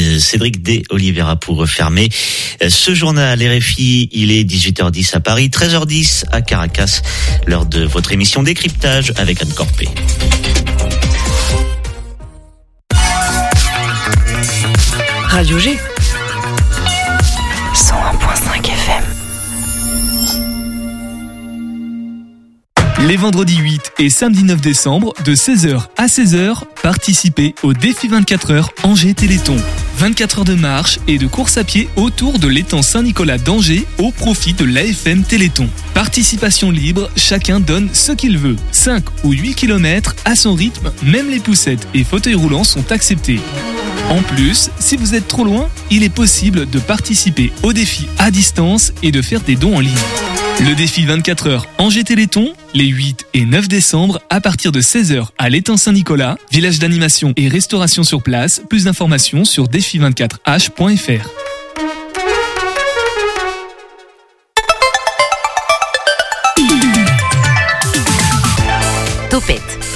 de Cédric D. Oliveira pour refermer ce journal RFI. Il est 18h10 à Paris, 13h10 à Caracas, lors de votre émission décryptage avec Anne Corpé. Radio G. Les vendredis 8 et samedi 9 décembre, de 16h à 16h, participez au défi 24 heures Angers Téléthon. 24 heures de marche et de course à pied autour de l'étang Saint-Nicolas d'Angers au profit de l'AFM Téléthon. Participation libre, chacun donne ce qu'il veut. 5 ou 8 km à son rythme, même les poussettes et fauteuils roulants sont acceptés. En plus, si vous êtes trop loin, il est possible de participer au défi à distance et de faire des dons en ligne. Le défi 24 heures Angers Téléthon, les 8 et 9 décembre à partir de 16h à l'étang Saint-Nicolas, village d'animation et restauration sur place. Plus d'informations sur défi24h.fr.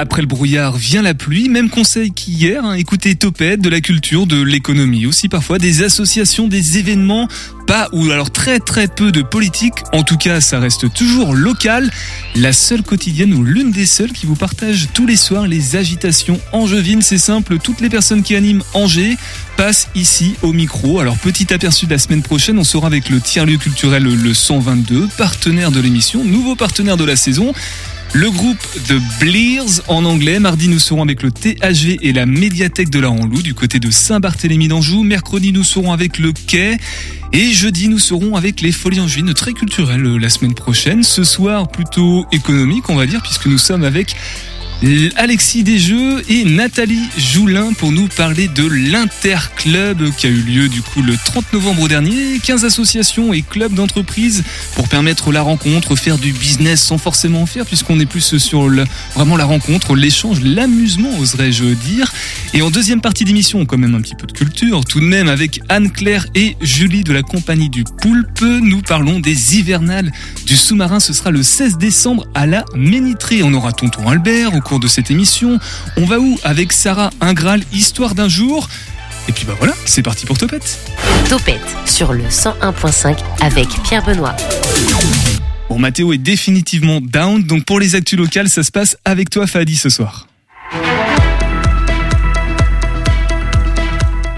Après le brouillard vient la pluie, même conseil qu'hier, hein, écoutez Topette, de la culture, de l'économie, aussi parfois des associations, des événements, pas ou alors très très peu de politique, en tout cas ça reste toujours local, la seule quotidienne ou l'une des seules qui vous partage tous les soirs les agitations angevines, c'est simple, toutes les personnes qui animent Angers passent ici au micro, alors petit aperçu de la semaine prochaine, on sera avec le tiers-lieu culturel le 122, partenaire de l'émission, nouveau partenaire de la saison, le groupe de Blears en anglais. Mardi, nous serons avec le THV et la médiathèque de la Renlou du côté de Saint-Barthélemy d'Anjou. Mercredi, nous serons avec le Quai. Et jeudi, nous serons avec les Folies Angevines, très culturelles euh, la semaine prochaine. Ce soir, plutôt économique, on va dire, puisque nous sommes avec Alexis Desjeux et Nathalie Joulin pour nous parler de l'Interclub qui a eu lieu du coup le 30 novembre dernier. 15 associations et clubs d'entreprise pour permettre la rencontre, faire du business sans forcément en faire puisqu'on est plus sur vraiment la rencontre, l'échange, l'amusement oserais-je dire. Et en deuxième partie d'émission, quand même un petit peu de culture, tout de même avec Anne-Claire et Julie de la compagnie du Poulpe, nous parlons des hivernales du sous-marin. Ce sera le 16 décembre à la Ménitrée. On aura Tonton Albert cours de cette émission. On va où Avec Sarah Ingral, Histoire d'un jour. Et puis bah voilà, c'est parti pour Topette. Topette sur le 101.5 avec Pierre Benoît. Bon, Mathéo est définitivement down, donc pour les actus locales, ça se passe avec toi, Fadi, ce soir.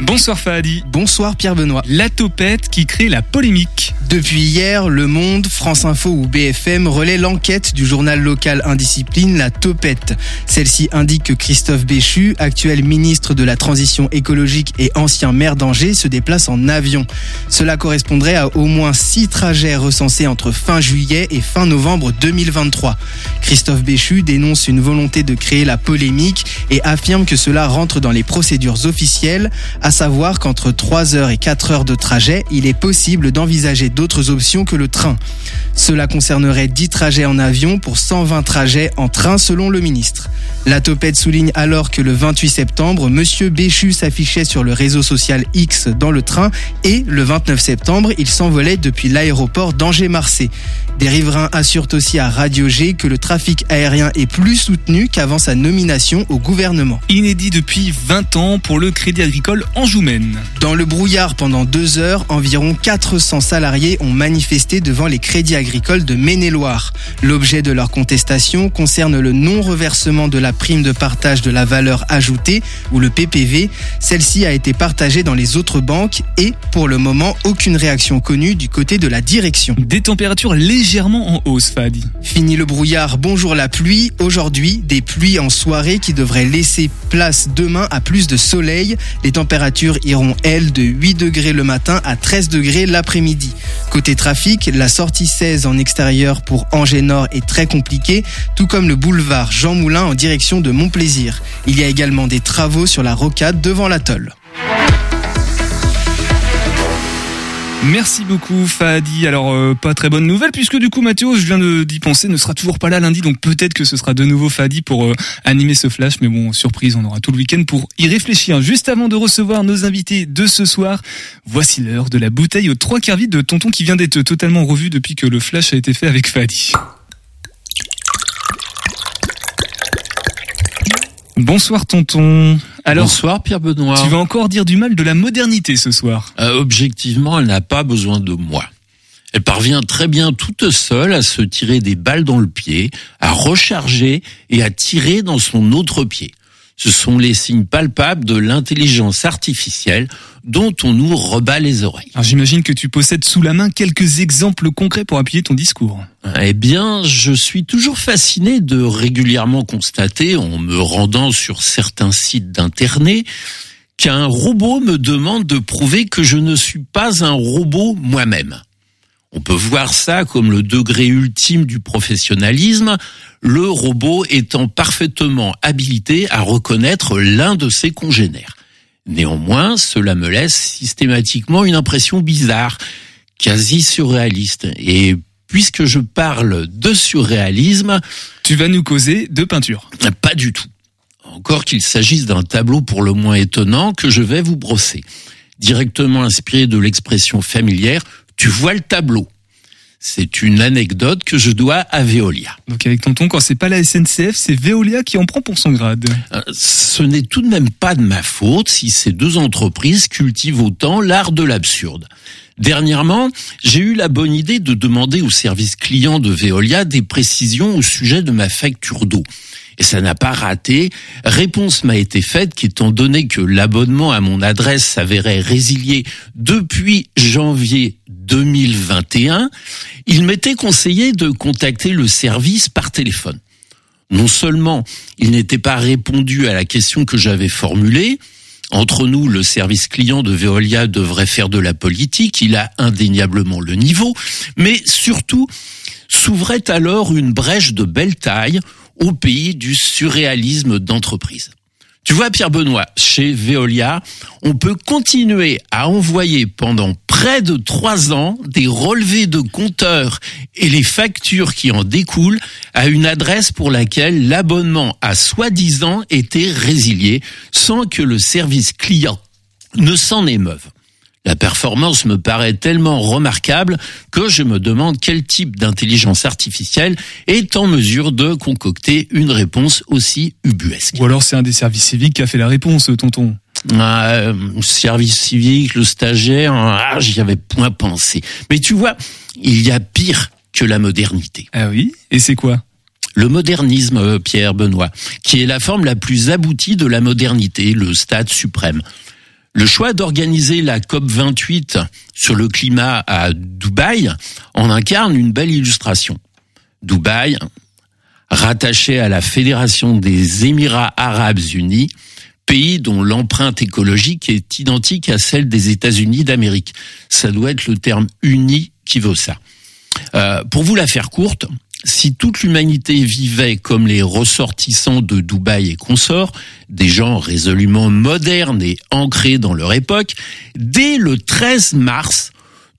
Bonsoir Fahadi. Bonsoir Pierre Benoît. La topette qui crée la polémique. Depuis hier, Le Monde, France Info ou BFM relaient l'enquête du journal local Indiscipline, La Topette. Celle-ci indique que Christophe Béchu, actuel ministre de la Transition écologique et ancien maire d'Angers, se déplace en avion. Cela correspondrait à au moins six trajets recensés entre fin juillet et fin novembre 2023. Christophe Béchu dénonce une volonté de créer la polémique et affirme que cela rentre dans les procédures officielles, savoir qu'entre 3 heures et 4 heures de trajet, il est possible d'envisager d'autres options que le train. Cela concernerait 10 trajets en avion pour 120 trajets en train selon le ministre. La Topette souligne alors que le 28 septembre, Monsieur Béchu s'affichait sur le réseau social X dans le train et le 29 septembre, il s'envolait depuis l'aéroport d'Angers-Marseille. Des riverains assurent aussi à Radio G que le trafic aérien est plus soutenu qu'avant sa nomination au gouvernement. Inédit depuis 20 ans pour le Crédit Agricole Dans le brouillard pendant deux heures, environ 400 salariés ont manifesté devant les crédits agricoles de Maine-et-Loire. L'objet de leur contestation concerne le non-reversement de la prime de partage de la valeur ajoutée, ou le PPV. Celle-ci a été partagée dans les autres banques et, pour le moment, aucune réaction connue du côté de la direction. Des températures légèrement en hausse, Fadi. Fini le brouillard, bonjour la pluie. Aujourd'hui, des pluies en soirée qui devraient laisser place demain à plus de soleil. Les températures iront, elles, de 8 degrés le matin à 13 degrés l'après-midi. Côté trafic, la sortie 16 en extérieur pour Angers Nord est très compliquée, tout comme le boulevard Jean Moulin en direction de Montplaisir. Il y a également des travaux sur la rocade devant l'atoll. Merci beaucoup Fadi. Alors euh, pas très bonne nouvelle puisque du coup Mathéo, je viens d'y penser, ne sera toujours pas là lundi, donc peut-être que ce sera de nouveau Fadi pour euh, animer ce flash. Mais bon, surprise, on aura tout le week-end pour y réfléchir. Juste avant de recevoir nos invités de ce soir, voici l'heure de la bouteille aux trois quarts vide de Tonton qui vient d'être totalement revu depuis que le flash a été fait avec Fadi. Bonsoir tonton. Alors, Bonsoir Pierre Benoît. tu vas encore dire du mal de la modernité ce soir. Euh, objectivement, elle n'a pas besoin de moi. Elle parvient très bien toute seule à se tirer des balles dans le pied, à recharger et à tirer dans son autre pied. Ce sont les signes palpables de l'intelligence artificielle dont on nous rebat les oreilles. J'imagine que tu possèdes sous la main quelques exemples concrets pour appuyer ton discours. Eh bien, je suis toujours fasciné de régulièrement constater, en me rendant sur certains sites d'internet, qu'un robot me demande de prouver que je ne suis pas un robot moi-même. On peut voir ça comme le degré ultime du professionnalisme, le robot étant parfaitement habilité à reconnaître l'un de ses congénères. Néanmoins, cela me laisse systématiquement une impression bizarre, quasi surréaliste. Et puisque je parle de surréalisme, Tu vas nous causer de peinture. pas du tout. Encore qu'il s'agisse d'un tableau pour le moins étonnant que je vais vous brosser. Directement inspiré de l'expression familière, tu vois le tableau. C'est une anecdote que je dois à Veolia. Donc avec tonton, quand c'est pas la SNCF, c'est Veolia qui en prend pour son grade. Euh, Ce n'est tout de même pas de ma faute si ces deux entreprises cultivent autant l'art de l'absurde. Dernièrement, j'ai eu la bonne idée de demander au service client de Veolia des précisions au sujet de ma facture d'eau. Et ça n'a pas raté. Réponse m'a été faite qu'étant donné que l'abonnement à mon adresse s'avérait résilié depuis janvier 2021, il m'était conseillé de contacter le service par téléphone. Non seulement il n'était pas répondu à la question que j'avais formulée, entre nous, le service client de Veolia devrait faire de la politique, il a indéniablement le niveau, mais surtout, s'ouvrait alors une brèche de belle taille au pays du surréalisme d'entreprise. Tu vois, Pierre Benoît, chez Veolia, on peut continuer à envoyer pendant près de trois ans des relevés de compteurs et les factures qui en découlent à une adresse pour laquelle l'abonnement a soi-disant été résilié sans que le service client ne s'en émeuve. La performance me paraît tellement remarquable que je me demande quel type d'intelligence artificielle est en mesure de concocter une réponse aussi ubuesque. Ou alors c'est un des services civiques qui a fait la réponse, tonton. Ah, euh, service civique, le stagiaire, ah, j'y avais point pensé. Mais tu vois, il y a pire que la modernité. Ah oui? Et c'est quoi? Le modernisme, euh, Pierre Benoît, qui est la forme la plus aboutie de la modernité, le stade suprême. Le choix d'organiser la COP 28 sur le climat à Dubaï en incarne une belle illustration. Dubaï, rattaché à la Fédération des Émirats arabes unis, pays dont l'empreinte écologique est identique à celle des États-Unis d'Amérique. Ça doit être le terme uni qui vaut ça. Euh, pour vous la faire courte, si toute l'humanité vivait comme les ressortissants de Dubaï et consorts, des gens résolument modernes et ancrés dans leur époque, dès le 13 mars,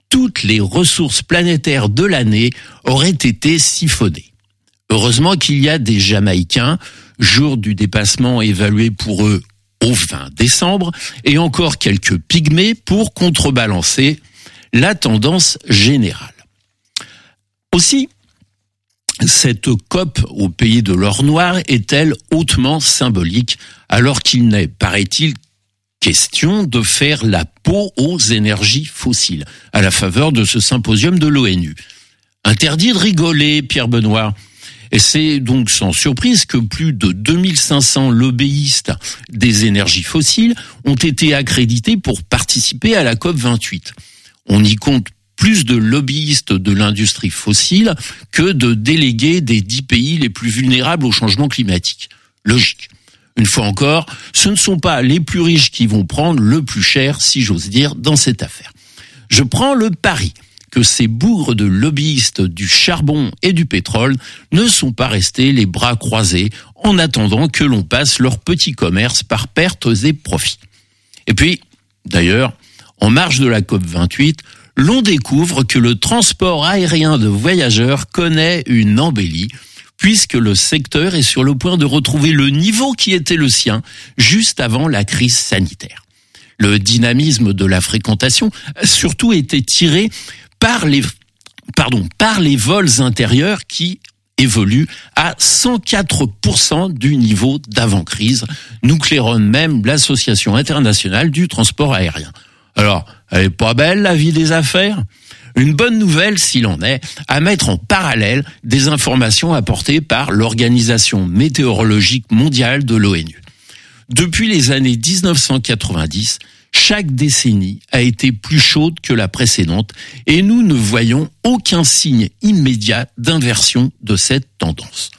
toutes les ressources planétaires de l'année auraient été siphonnées. Heureusement qu'il y a des Jamaïcains, jour du dépassement évalué pour eux au 20 décembre, et encore quelques pygmées pour contrebalancer la tendance générale. Aussi, cette COP au pays de l'or noir est-elle hautement symbolique alors qu'il n'est, paraît-il, question de faire la peau aux énergies fossiles à la faveur de ce symposium de l'ONU? Interdit de rigoler, Pierre Benoît. Et c'est donc sans surprise que plus de 2500 lobbyistes des énergies fossiles ont été accrédités pour participer à la COP 28. On y compte plus de lobbyistes de l'industrie fossile que de délégués des dix pays les plus vulnérables au changement climatique. Logique. Une fois encore, ce ne sont pas les plus riches qui vont prendre le plus cher, si j'ose dire, dans cette affaire. Je prends le pari que ces bougres de lobbyistes du charbon et du pétrole ne sont pas restés les bras croisés en attendant que l'on passe leur petit commerce par pertes et profits. Et puis, d'ailleurs, en marge de la COP 28, l'on découvre que le transport aérien de voyageurs connaît une embellie puisque le secteur est sur le point de retrouver le niveau qui était le sien juste avant la crise sanitaire. Le dynamisme de la fréquentation a surtout été tiré par les, pardon, par les vols intérieurs qui, évolue à 104% du niveau d'avant-crise, nous claironne même l'Association internationale du transport aérien. Alors, elle est pas belle la vie des affaires? Une bonne nouvelle, s'il en est, à mettre en parallèle des informations apportées par l'Organisation météorologique mondiale de l'ONU. Depuis les années 1990, chaque décennie a été plus chaude que la précédente et nous ne voyons aucun signe immédiat d'inversion de cette tendance.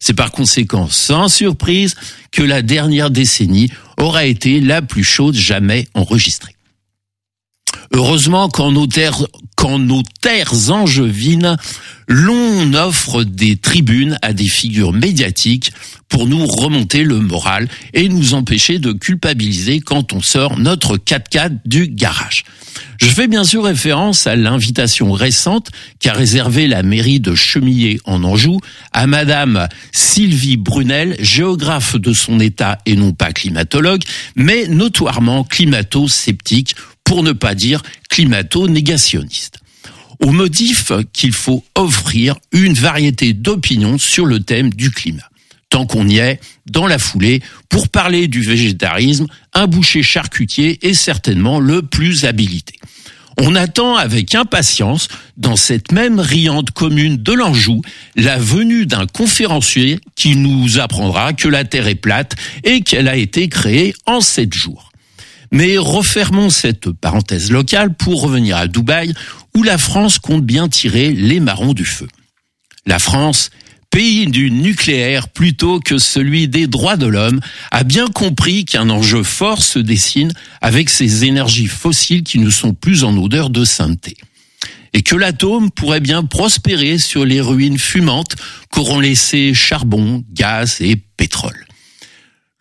C'est par conséquent sans surprise que la dernière décennie aura été la plus chaude jamais enregistrée. Heureusement qu'en nos terres, qu'en nos terres angevines, l'on offre des tribunes à des figures médiatiques pour nous remonter le moral et nous empêcher de culpabiliser quand on sort notre 4x4 du garage. Je fais bien sûr référence à l'invitation récente qu'a réservée la mairie de Chemillé en Anjou à madame Sylvie Brunel, géographe de son état et non pas climatologue, mais notoirement climato-sceptique pour ne pas dire climato-négationniste au motif qu'il faut offrir une variété d'opinions sur le thème du climat. Tant qu'on y est, dans la foulée, pour parler du végétarisme, un boucher charcutier est certainement le plus habilité. On attend avec impatience, dans cette même riante commune de l'Anjou, la venue d'un conférencier qui nous apprendra que la Terre est plate et qu'elle a été créée en sept jours. Mais refermons cette parenthèse locale pour revenir à Dubaï, où la France compte bien tirer les marrons du feu. La France, pays du nucléaire plutôt que celui des droits de l'homme, a bien compris qu'un enjeu fort se dessine avec ces énergies fossiles qui ne sont plus en odeur de sainteté. Et que l'atome pourrait bien prospérer sur les ruines fumantes qu'auront laissé charbon, gaz et pétrole.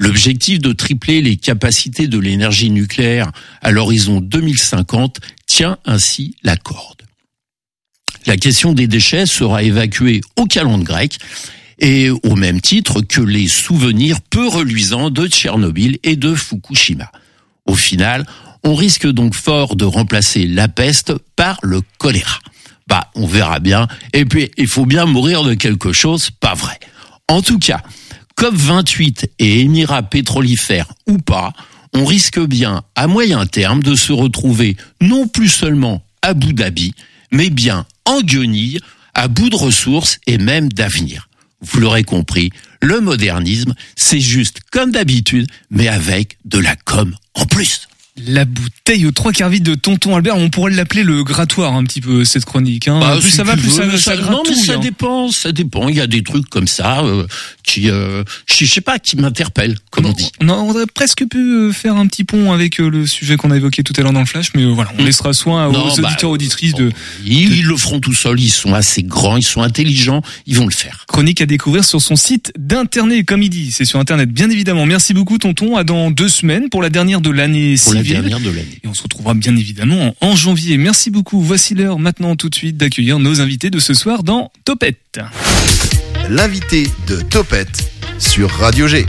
L'objectif de tripler les capacités de l'énergie nucléaire à l'horizon 2050 tient ainsi la corde. La question des déchets sera évacuée au calendrier grec et au même titre que les souvenirs peu reluisants de Tchernobyl et de Fukushima. Au final, on risque donc fort de remplacer la peste par le choléra. Bah, on verra bien. Et puis, il faut bien mourir de quelque chose, pas vrai. En tout cas, COP28 et Émirats pétrolifères ou pas, on risque bien à moyen terme de se retrouver non plus seulement à Abu Dhabi, mais bien en guenille, à bout de ressources et même d'avenir. Vous l'aurez compris, le modernisme, c'est juste comme d'habitude, mais avec de la com en plus. La bouteille aux trois quarts vide de Tonton Albert, on pourrait l'appeler le grattoir un petit peu cette chronique. Hein. Bah, plus si ça va, plus ça, veux, ça, non, mais gratouille, ça hein. dépend, ça dépend. Il y a des trucs comme ça euh, qui, euh, je sais pas, qui m'interpellent, comme on dit. On aurait presque pu euh, faire un petit pont avec euh, le sujet qu'on a évoqué tout à l'heure dans le flash, mais euh, voilà, on laissera soin aux Non, bah, auditeurs auditrices de Ils, ils le feront tout seuls. Ils sont assez grands, ils sont intelligents, ils vont le faire. chronique à découvrir sur son site d'internet, comme il dit. C'est sur internet, bien évidemment. Merci beaucoup, Tonton. À dans deux semaines pour la dernière de l'année Pour la civile. dernière de l'année. Et on se retrouvera bien évidemment en, janvier. Merci beaucoup. Voici l'heure maintenant tout de suite d'accueillir nos invités de ce soir dans Topette. L'invité de Topette sur Radio G.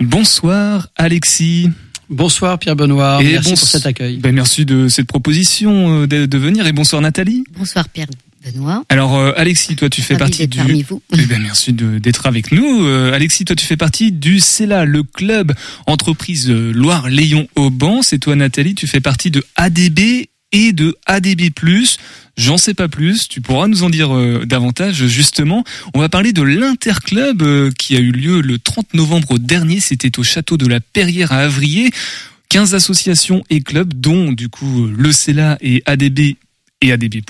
Bonsoir Alexis. Bonsoir Pierre Benoît, Et merci pour cet accueil. Ben, merci de cette proposition euh, de, de venir et bonsoir Nathalie. Bonsoir Pierre Benoît. Alors euh, Alexis, toi tu fais partie du parmi vous. Eh ben, merci d'être avec nous. Euh, Alexis, toi, tu fais partie du CELA, le club entreprise euh, Loire-Léon-Auban. C'est toi, Nathalie, tu fais partie de ADB et de ADB+. J'en sais pas plus. Tu pourras nous en dire euh, davantage, justement. On va parler de l'Interclub euh, qui a eu lieu le 30 novembre dernier. C'était au château de la Perrière à Avrier. 15 associations et clubs, dont, du coup, le CELA et ADB et ADB+,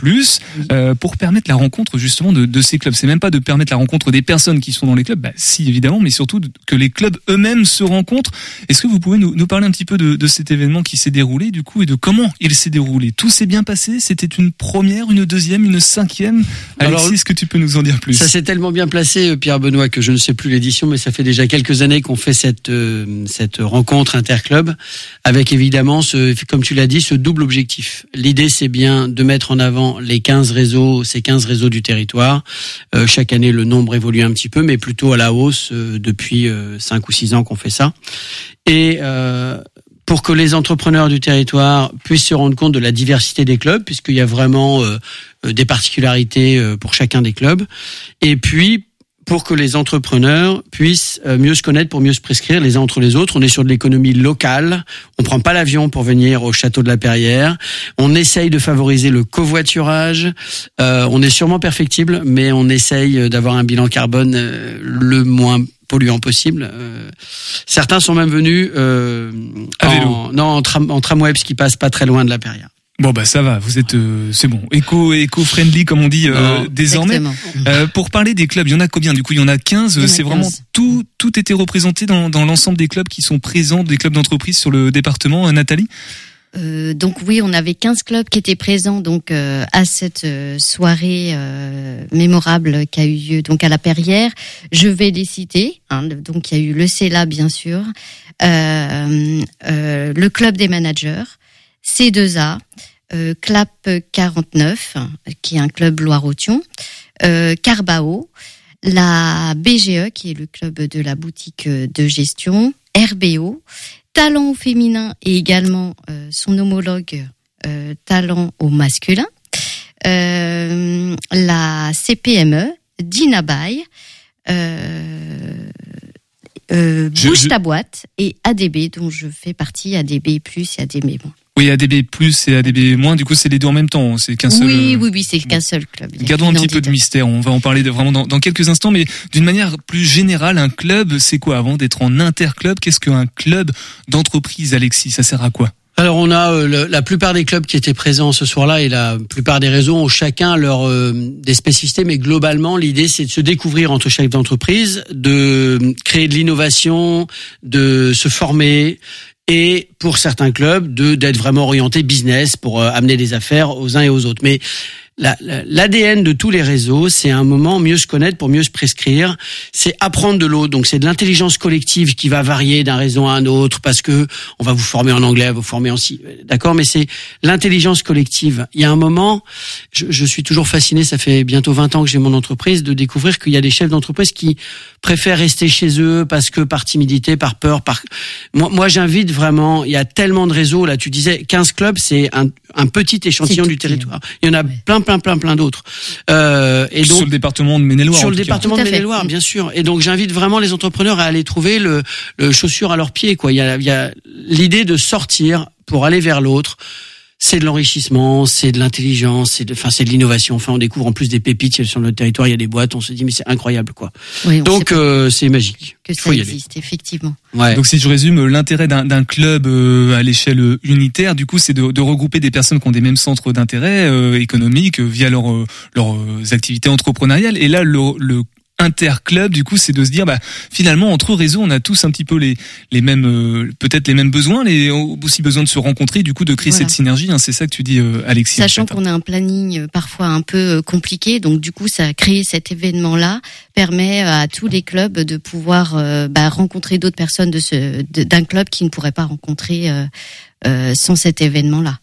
euh, pour permettre la rencontre justement de, de ces clubs. C'est même pas de permettre la rencontre des personnes qui sont dans les clubs, bah, si évidemment, mais surtout que les clubs eux-mêmes se rencontrent. Est-ce que vous pouvez nous, nous parler un petit peu de, de cet événement qui s'est déroulé du coup et de comment il s'est déroulé? Tout s'est bien passé? C'était une première, une deuxième, une cinquième? Alexis, Alors, est-ce que tu peux nous en dire plus? Ça s'est tellement bien placé, euh, Pierre Benoît, que je ne sais plus l'édition, mais ça fait déjà quelques années qu'on fait cette euh, cette rencontre interclub, avec évidemment, ce, comme tu l'as dit, ce double objectif. L'idée, c'est bien de mettre en avant les 15 réseaux, ces 15 réseaux du territoire. Euh, chaque année, le nombre évolue un petit peu, mais plutôt à la hausse euh, depuis euh, 5 ou 6 ans qu'on fait ça. Et pour que les entrepreneurs du territoire puissent se rendre compte de la diversité des clubs, puisqu'il y a vraiment des particularités pour chacun des clubs, et puis pour que les entrepreneurs puissent mieux se connaître, pour mieux se prescrire les uns entre les autres. On est sur de l'économie locale. On prend pas l'avion pour venir au château de la Perrière. On essaye de favoriser le covoiturage. on est sûrement perfectible, mais on essaye d'avoir un bilan carbone le moins polluant possible. Euh, certains sont même venus euh, en, non en, tram, en tramway parce qu'ils passent pas très loin de la Perrière. Bon bah ça va, vous êtes euh, c'est bon, éco éco friendly comme on dit euh, désormais. Euh, pour parler des clubs, il y en a combien du coup? Il y en a 15, c'est vraiment tout tout était représenté dans dans l'ensemble des clubs qui sont présents des clubs d'entreprise sur le département Nathalie? Euh, donc oui, on avait 15 clubs qui étaient présents donc euh, à cette euh, soirée mémorable qui a eu lieu donc à la Perrière. Je vais les citer. Hein, donc il y a eu le CELA bien sûr, le club des managers, C2A, Clap 49 qui est un club Loire-Othion, Carbao, la BGE qui est le club de la boutique de gestion, RBO, talent au féminin et également euh, son homologue euh, talent au masculin. Euh, la CPME, Dina Bay, Bouge ta boîte et ADB dont je fais partie, ADB plus et ADB moins. Oui, ADB plus et ADB moins, du coup, c'est les deux en même temps. C'est qu'un seul. Oui, oui, oui, c'est qu'un seul club. Gardons un petit peu de mystère. On va en parler de, vraiment dans, dans, quelques instants, mais d'une manière plus générale, un club, c'est quoi avant d'être en interclub? Qu'est-ce qu'un club d'entreprise, Alexis? Ça sert à quoi? Alors on a euh, la plupart des clubs qui étaient présents ce soir-là et la plupart des réseaux ont chacun leur euh, des spécificités, mais globalement l'idée c'est de se découvrir entre chaque d'entreprise, de créer de l'innovation, de se former et pour certains clubs de d'être vraiment orienté business pour euh, amener des affaires aux uns et aux autres. Mais l'ADN de tous les réseaux, c'est un moment mieux se connaître pour mieux se prescrire. C'est apprendre de l'autre. Donc c'est de l'intelligence collective qui va varier d'un réseau à un autre parce que on va vous former en anglais, vous former en si, d'accord? Mais c'est l'intelligence collective. Il y a un moment, je, je, suis toujours fasciné. Ça fait bientôt 20 ans que j'ai mon entreprise de découvrir qu'il y a des chefs d'entreprise qui préfèrent rester chez eux parce que par timidité, par peur, par moi, moi j'invite vraiment. Il y a tellement de réseaux. Là, tu disais 15 clubs, c'est un, un petit échantillon du territoire. Il y en a plein plein, plein, plein d'autres. Euh, et donc sur le département de Maine-et-Loire. Sur le département de Maine-et-Loire, bien sûr. Et donc j'invite vraiment les entrepreneurs à aller trouver le, le chaussure à leurs pieds. Quoi. Il y a, il y a l'idée de sortir pour aller vers l'autre c'est de l'enrichissement, c'est de l'intelligence, c'est de, enfin, c'est de l'innovation. Enfin, on découvre en plus des pépites sur notre territoire. Il y a des boîtes. On se dit mais c'est incroyable quoi. Donc euh, c'est magique. Que ça existe effectivement. Ouais. Donc si je résume, l'intérêt d'un club euh, à l'échelle unitaire, du coup, c'est de, de, regrouper des personnes qui ont des mêmes centres d'intérêt euh, économiques via leurs leurs activités entrepreneuriales. Et là, le, le interclub du coup c'est de se dire bah finalement entre réseaux on a tous un petit peu les les mêmes euh, peut-être les mêmes besoins les aussi besoin de se rencontrer du coup de créer cette synergie hein, c'est ça que tu dis euh, Alexis sachant qu'on a un planning euh, parfois un peu compliqué donc du coup ça a créé cet événement là permet à tous les clubs de pouvoir bah, rencontrer d'autres personnes de ce d'un club qui ne pourrait pas rencontrer euh, sans cet événement-là.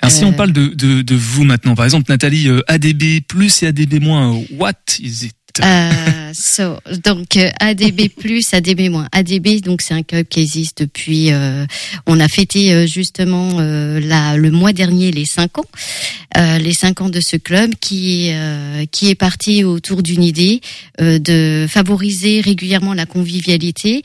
Alors si on parle de, de, de, vous maintenant, par exemple Nathalie, ADB plus et ADB moins, what is it? Euh, so, donc euh, ADB plus, ADB moins. ADB donc c'est un club qui existe depuis. Euh, on a fêté euh, justement la, le mois dernier les cinq ans, les cinq ans de ce club qui qui est parti autour d'une idée de favoriser régulièrement la convivialité.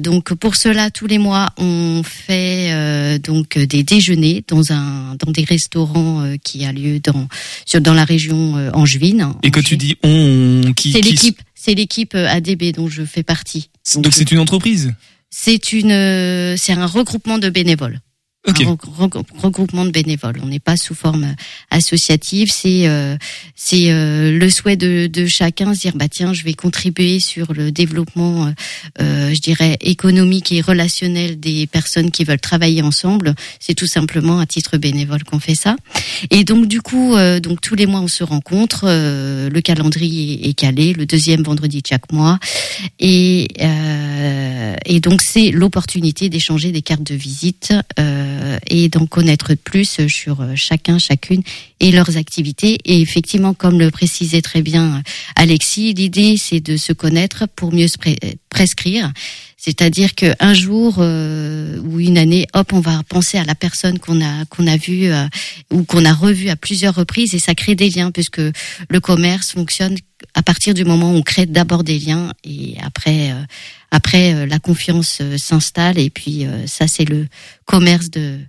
donc pour cela tous les mois on fait donc des déjeuners dans un dans des restaurants qui a lieu dans sur dans la région angevine. Et quand tu dis on qui c'est l'équipe, c'est l'équipe euh, ADB dont je fais partie. Donc c'est une entreprise? C'est une, euh, c'est un regroupement de bénévoles regroupement de bénévoles. On n'est pas sous forme associative. C'est euh, c'est euh, le souhait de, de chacun se dire bah tiens je vais contribuer sur le développement, euh, je dirais économique et relationnel des personnes qui veulent travailler ensemble. C'est tout simplement à titre bénévole qu'on fait ça. Et donc du coup donc tous les mois on se rencontre. le calendrier est calé le deuxième vendredi de chaque mois et et donc c'est l'opportunité d'échanger des cartes de visite. Euh, euh, et d'en connaître plus sur euh, chacun, chacune et leurs activités. Et effectivement, comme le précisait très bien Alexis, l'idée c'est de se connaître pour mieux se prescrire C'est-à-dire qu'un jour euh, ou une année, hop, on va penser à la personne qu'on a qu'on a vue euh, ou qu'on a revue à plusieurs reprises et ça crée des liens puisque le commerce fonctionne à partir du moment où on crée d'abord des liens et après euh, après la confiance s'installe et puis ça c'est le commerce de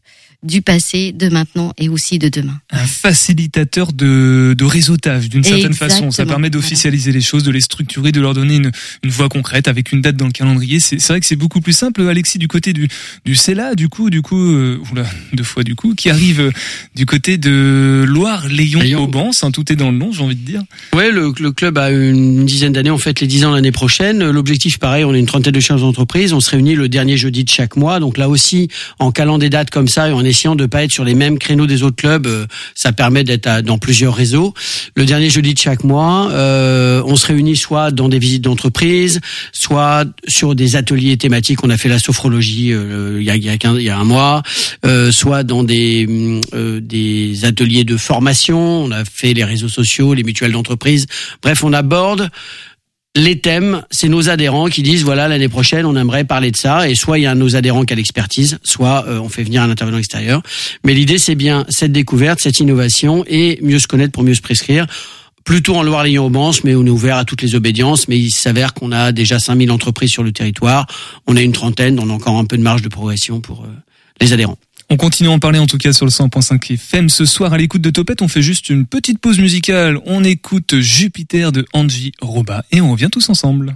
du passé, de maintenant et aussi de demain. Un facilitateur de, de réseautage d'une certaine façon. Ça permet d'officialiser les choses, de les structurer, de leur donner une, une voie concrète avec une date dans le calendrier. C'est vrai que c'est beaucoup plus simple, Alexis, du côté du, du CELA, du coup, du coup, euh, oula, deux fois du coup, qui arrive euh, du côté de Loire, Léon, Auban. Hein, tout est dans le nom, j'ai envie de dire. Ouais, le, le club a une dizaine d'années. On fête les dix ans l'année prochaine. L'objectif, pareil, on est une trentaine de chefs d'entreprise. On se réunit le dernier jeudi de chaque mois. Donc là aussi, en calant des dates comme ça et en essayant de pas être sur les mêmes créneaux des autres clubs, euh, ça permet d'être dans plusieurs réseaux. Le dernier jeudi de chaque mois, euh, on se réunit soit dans des visites d'entreprise, soit sur des ateliers thématiques. On a fait la sophrologie euh, il y a, il y a un mois, soit dans des des ateliers de formation. On a fait les réseaux sociaux, les mutuelles d'entreprise. Bref, on aborde les thèmes, c'est nos adhérents qui disent voilà l'année prochaine on aimerait parler de ça et soit il y a nos adhérents qui a l'expertise, soit euh, on fait venir un intervenant extérieur. Mais l'idée c'est bien cette découverte, cette innovation et mieux se connaître pour mieux se prescrire. Plutôt en Loire-Lyon-Aubance, mais on est ouvert à toutes les obédiences. Mais il s'avère qu'on a déjà 5000 entreprises sur le territoire. On a une trentaine, on a encore un peu de marge de progression pour euh, les adhérents. On continue à en parler en tout cas sur le 100.5 FM. Ce soir à l'écoute de Topette, on fait juste une petite pause musicale. On écoute Jupiter de Angie Roba et on revient tous ensemble.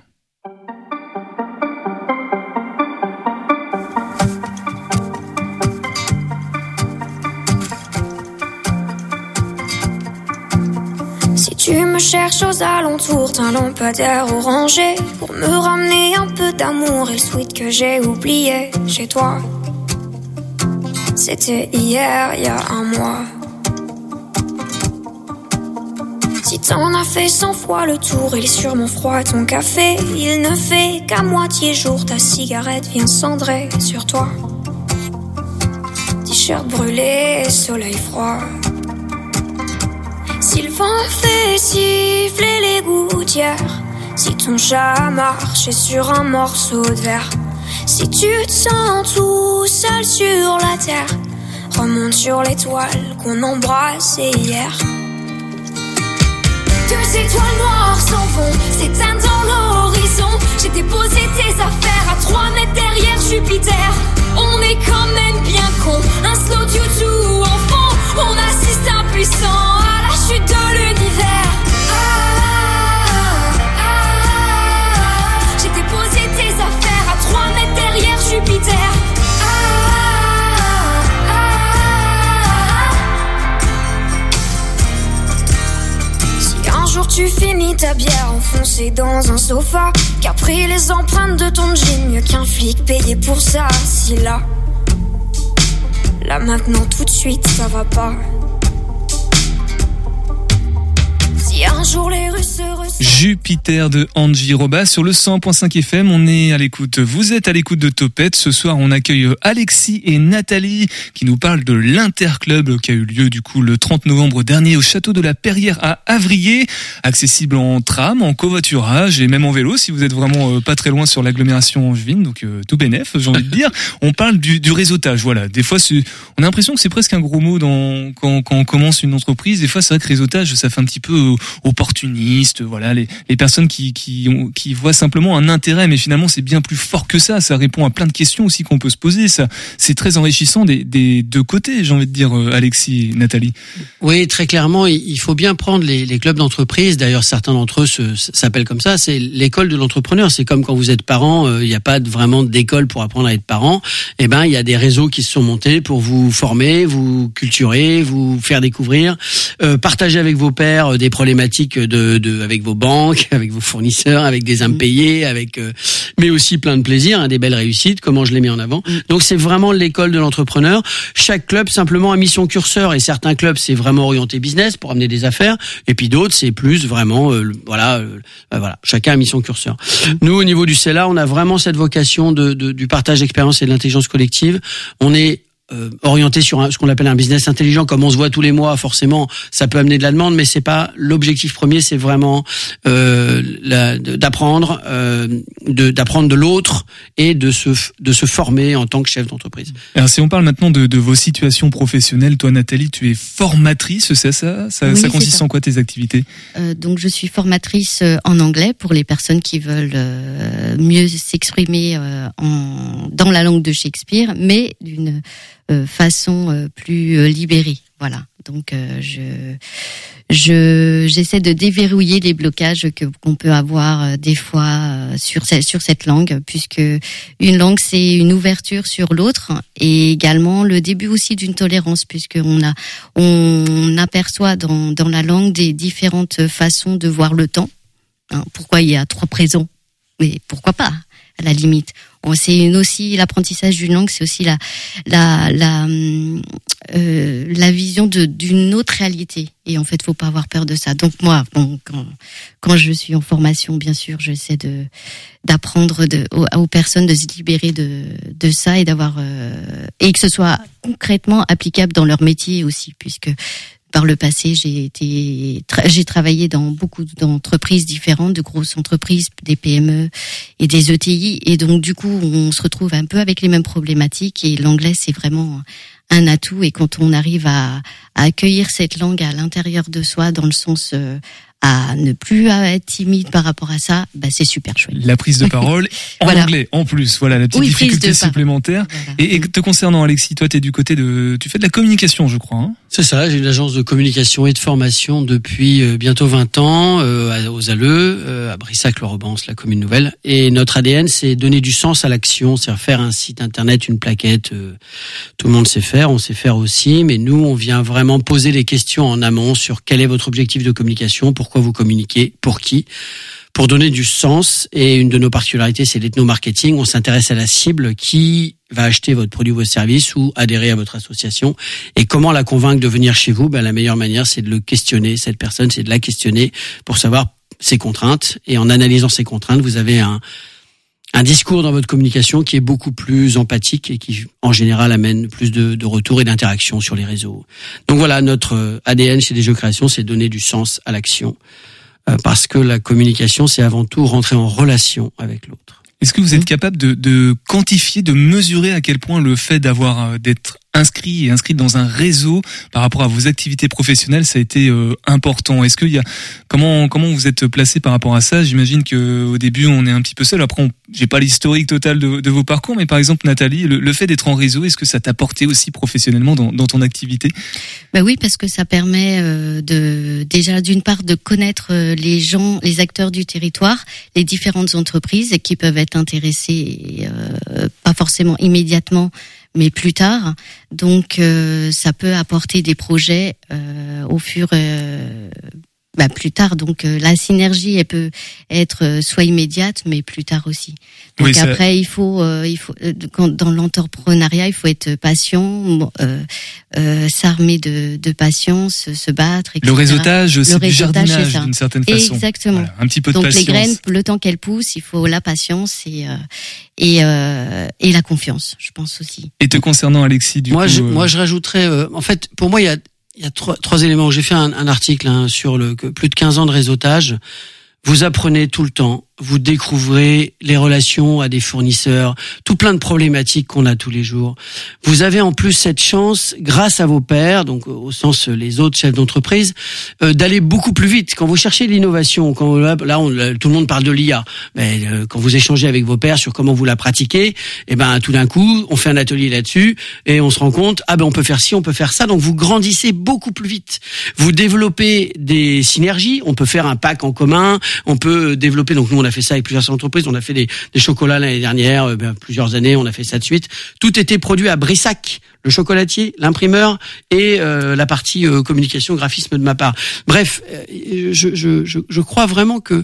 Si tu me cherches aux alentours d'un lampadaire orangé pour me ramener un peu d'amour et le sweet que j'ai oublié chez toi. C'était hier, il y a un mois. Si t'en as fait cent fois le tour, il est sûrement froid ton café. Il ne fait qu'à moitié jour, ta cigarette vient cendrer sur toi. T-shirt brûlé, soleil froid. Si le vent fait siffler les gouttières, si ton chat marchait sur un morceau de verre. Si tu te sens tout seul sur la terre, remonte sur l'étoile qu'on embrassait hier. Deux étoiles noires s'en vont, s'éteignent dans l'horizon. J'ai déposé tes affaires à trois mètres derrière Jupiter. On est quand même bien con, un slow tout en fond. On assiste impuissant à la chute de l'univers. Si un jour tu finis ta bière enfoncée dans un sofa, qu'a pris les empreintes de ton jean, mieux qu'un flic payé pour ça. Si là, là maintenant tout de suite ça va pas. Jupiter de Angie Roba sur le 100.5 FM. On est à l'écoute. Vous êtes à l'écoute de Topette. Ce soir, on accueille Alexis et Nathalie qui nous parlent de l'Interclub qui a eu lieu du coup le 30 novembre dernier au château de la Perrière à Avrier. Accessible en tram, en covoiturage et même en vélo si vous êtes vraiment euh, pas très loin sur l'agglomération angevine. Donc euh, tout bénef, j'ai envie de dire. On parle du, du réseautage. Voilà. Des fois, on a l'impression que c'est presque un gros mot dans, quand, quand on commence une entreprise. Des fois, c'est vrai que réseautage, ça fait un petit peu opportuniste, voilà, les, personnes qui, voient simplement un intérêt, mais finalement c'est bien plus fort que ça. Ça répond à plein de questions aussi qu'on peut se poser. Ça, c'est très enrichissant des, deux côtés, j'ai envie de dire, euh, Alexis, Nathalie. Oui, très clairement, il faut bien prendre les, les clubs d'entreprise. D'ailleurs, certains d'entre eux s'appellent comme ça. C'est l'école de l'entrepreneur. C'est comme quand vous êtes parent, euh, il n'y a pas vraiment d'école pour apprendre à être parent. Eh ben, il y a des réseaux qui se sont montés pour vous former, vous culturer, vous faire découvrir, euh, partager avec vos pairs des problématiques de, de, avec vos banques, avec vos fournisseurs, avec des impayés, avec euh, mais aussi plein de plaisir, hein, des belles réussites. Comment je les mets en avant. Mm. Donc c'est vraiment l'école de l'entrepreneur. Chaque club simplement a mis son curseur et certains clubs c'est vraiment orienté business pour amener des affaires et puis d'autres c'est plus vraiment euh, voilà euh, voilà chacun a mis son curseur. Mm. Nous au niveau du CELA on a vraiment cette vocation de, de du partage d'expérience et de l'intelligence collective. On est euh, orienté sur un, ce qu'on appelle un business intelligent, comme on se voit tous les mois, forcément, ça peut amener de la demande, mais c'est pas l'objectif premier. C'est vraiment euh, d'apprendre, euh, d'apprendre de, l'autre et de se de se former en tant que chef d'entreprise. Alors si on parle maintenant de, de, vos situations professionnelles, toi Nathalie, tu es formatrice, c'est ça? Ça, ça consiste en quoi tes activités? Euh, Donc je suis formatrice euh, en anglais pour les personnes qui veulent euh, mieux s'exprimer en dans la langue de Shakespeare, mais d'une façon plus libérée. Voilà. Donc je je j'essaie de déverrouiller les blocages que qu'on peut avoir euh, des fois euh, sur cette sur cette langue puisque une langue c'est une ouverture sur l'autre et également le début aussi d'une tolérance puisque on a on aperçoit dans dans la langue des différentes façons de voir le temps. Hein, pourquoi il y a trois présents? Mais pourquoi pas à la limite? C'est aussi l'apprentissage d'une langue, c'est aussi la la la euh, la vision d'une autre réalité. Et en fait, faut pas avoir peur de ça. Donc moi, bon, quand quand je suis en formation, bien sûr, j'essaie de d'apprendre de, aux, personnes de se libérer de de ça et d'avoir euh, et que ce soit concrètement applicable dans leur métier aussi, puisque par le passé, j'ai été, j'ai travaillé dans beaucoup d'entreprises différentes, de grosses entreprises, des PME et des ETI, et donc du coup, on se retrouve un peu avec les mêmes problématiques. Et l'anglais, c'est vraiment un atout. Et quand on arrive à, accueillir cette langue à l'intérieur de soi, dans le sens euh, à ne plus être timide par rapport à ça, bah c'est super chouette. La prise de parole en anglais en plus, voilà la petite difficulté supplémentaire. Et, te concernant Alexis, toi tu es du côté de tu fais de la communication, je crois. Hein c'est ça, j'ai une agence de communication et de formation depuis euh, bientôt 20 ans euh, aux Alleux, euh, à Brissac, le la commune nouvelle. Et notre ADN, c'est donner du sens à l'action, c'est faire un site internet, une plaquette. tout le monde sait faire, on sait faire aussi, mais nous, on vient vraiment poser les questions en amont sur quel est votre objectif de communication, pourquoi vous communiquez, pour qui pour donner du sens. Et une de nos particularités, c'est l'ethno-marketing. On s'intéresse à la cible qui va acheter votre produit ou votre service ou adhérer à votre association. Et comment la convaincre de venir chez vous? Ben, La meilleure manière, c'est de le questionner. Cette personne, c'est de la questionner pour savoir ses contraintes. Et en analysant ses contraintes, vous avez un, un discours dans votre communication qui est beaucoup plus empathique et qui, en général, amène plus de, de retours et d'interactions sur les réseaux. Donc voilà, notre ADN chez des jeux création, c'est donner du sens à l'action. Euh, parce que la communication, c'est avant tout rentrer en relation avec l'autre. Est-ce que vous êtes capable de, de, quantifier, de mesurer à quel point le fait d'avoir euh, d'être inscrit et inscrit dans un réseau par rapport à vos activités professionnelles, ça a été euh, important. Est-ce qu'il y a comment comment vous êtes placé par rapport à ça? J'imagine que au début on est un petit peu seul. Après, j'ai pas l'historique total de, vos parcours, mais par exemple Nathalie, le, fait d'être en réseau, est-ce que ça t'a porté aussi professionnellement dans, dans ton activité? Bah oui, parce que ça permet euh, de déjà d'une part de connaître euh, les gens, les acteurs du territoire, les différentes entreprises qui peuvent être intéressées, pas forcément immédiatement mais plus tard. Donc euh, ça peut apporter des projets euh, au fur euh, bah, plus tard. Donc la synergie elle peut être soit immédiate, mais plus tard aussi. Donc après il faut il faut dans l'entrepreneuriat il faut être patient, s'armer de, de patience, se battre. Etc. Le réseautage, c'est du jardinage d'une certaine façon. Exactement. un petit peu de Donc patience. les graines, le temps qu'elles poussent, il faut la patience et et, euh, et la confiance, je pense aussi. Et te concernant Alexis, du moi, coup, je, euh, moi je rajouterais, euh, en fait, pour moi il y a, il y a trois, trois éléments. J'ai fait un, article hein, sur le plus de 15 ans de réseautage. Vous apprenez tout le temps vous découvrez les relations à des fournisseurs, tout plein de problématiques qu'on a tous les jours. Vous avez en plus cette chance, grâce à vos pairs, donc au sens les autres chefs d'entreprise, euh, d'aller beaucoup plus vite. Quand vous cherchez l'innovation, quand là, tout le monde parle de l'IA, mais euh, quand vous échangez avec vos pairs sur comment vous la pratiquez, et eh ben tout d'un coup, on fait un atelier là-dessus et on se rend compte, ah ben on peut faire ci, on peut faire ça. Donc vous grandissez beaucoup plus vite. Vous développez des synergies. On peut faire un pack en commun. On peut développer. Donc nous on a fait ça avec plusieurs entreprises. On a fait des, chocolats l'année dernière, euh, ben, plusieurs années. On a fait ça de suite. Tout était produit à Brissac, le chocolatier, l'imprimeur et euh, la partie euh, communication, graphisme de ma part. Bref, je, je, je, je crois vraiment que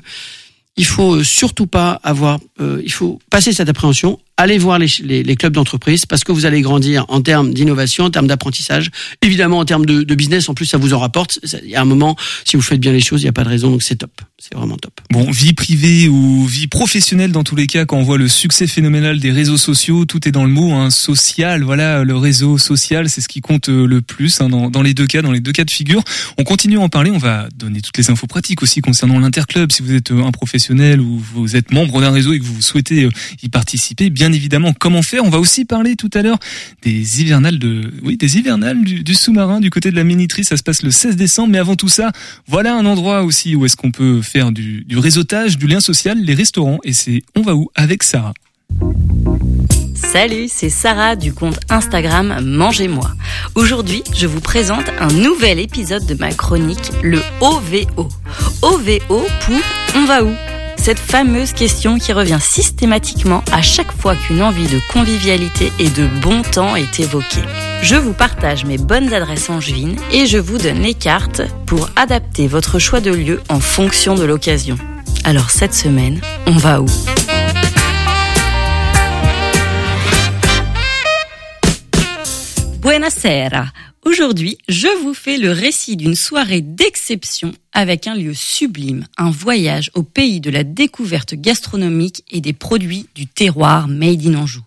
il faut surtout pas avoir, il faut passer cette appréhension, allez voir les, les, les clubs d'entreprise parce que vous allez grandir en termes d'innovation, en termes d'apprentissage, évidemment en termes de, de, business. En plus, ça vous en rapporte. Il y a un moment, si vous faites bien les choses, il n'y a pas de raison, donc c'est top. C'est vraiment top. Bon, vie privée ou vie professionnelle, dans tous les cas, quand on voit le succès phénoménal des réseaux sociaux, tout est dans le mot hein, social. Voilà, le réseau social, c'est ce qui compte euh, le plus hein, dans, dans, les deux cas, dans les deux cas de figure. On continue à en parler. On va donner toutes les infos pratiques aussi concernant l'interclub. Si vous êtes euh, un professionnel ou vous êtes membre d'un réseau et que vous souhaitez euh, y participer, bien évidemment, comment faire On va aussi parler tout à l'heure des hivernales de, oui, des hivernales du, du sous-marin du côté de la miniterie. Ça se passe le 16 décembre. Mais avant tout ça, voilà un endroit aussi où est-ce qu'on peut faire du, du réseautage, du lien social, les restaurants. Et c'est On va où avec Sarah. Salut, c'est Sarah du compte Instagram Mangez-moi. Aujourd'hui, je vous présente un nouvel épisode de ma chronique, le OVO. OVO pour On va où? Cette fameuse question qui revient systématiquement à chaque fois qu'une envie de convivialité et de bon temps est évoquée. Je vous partage mes bonnes adresses angevines et je vous donne les cartes pour adapter votre choix de lieu en fonction de l'occasion. Alors cette semaine, on va où? Buonasera. Aujourd'hui, je vous fais le récit d'une soirée d'exception avec un lieu sublime, un voyage au pays de la découverte gastronomique et des produits du terroir Made in Anjou.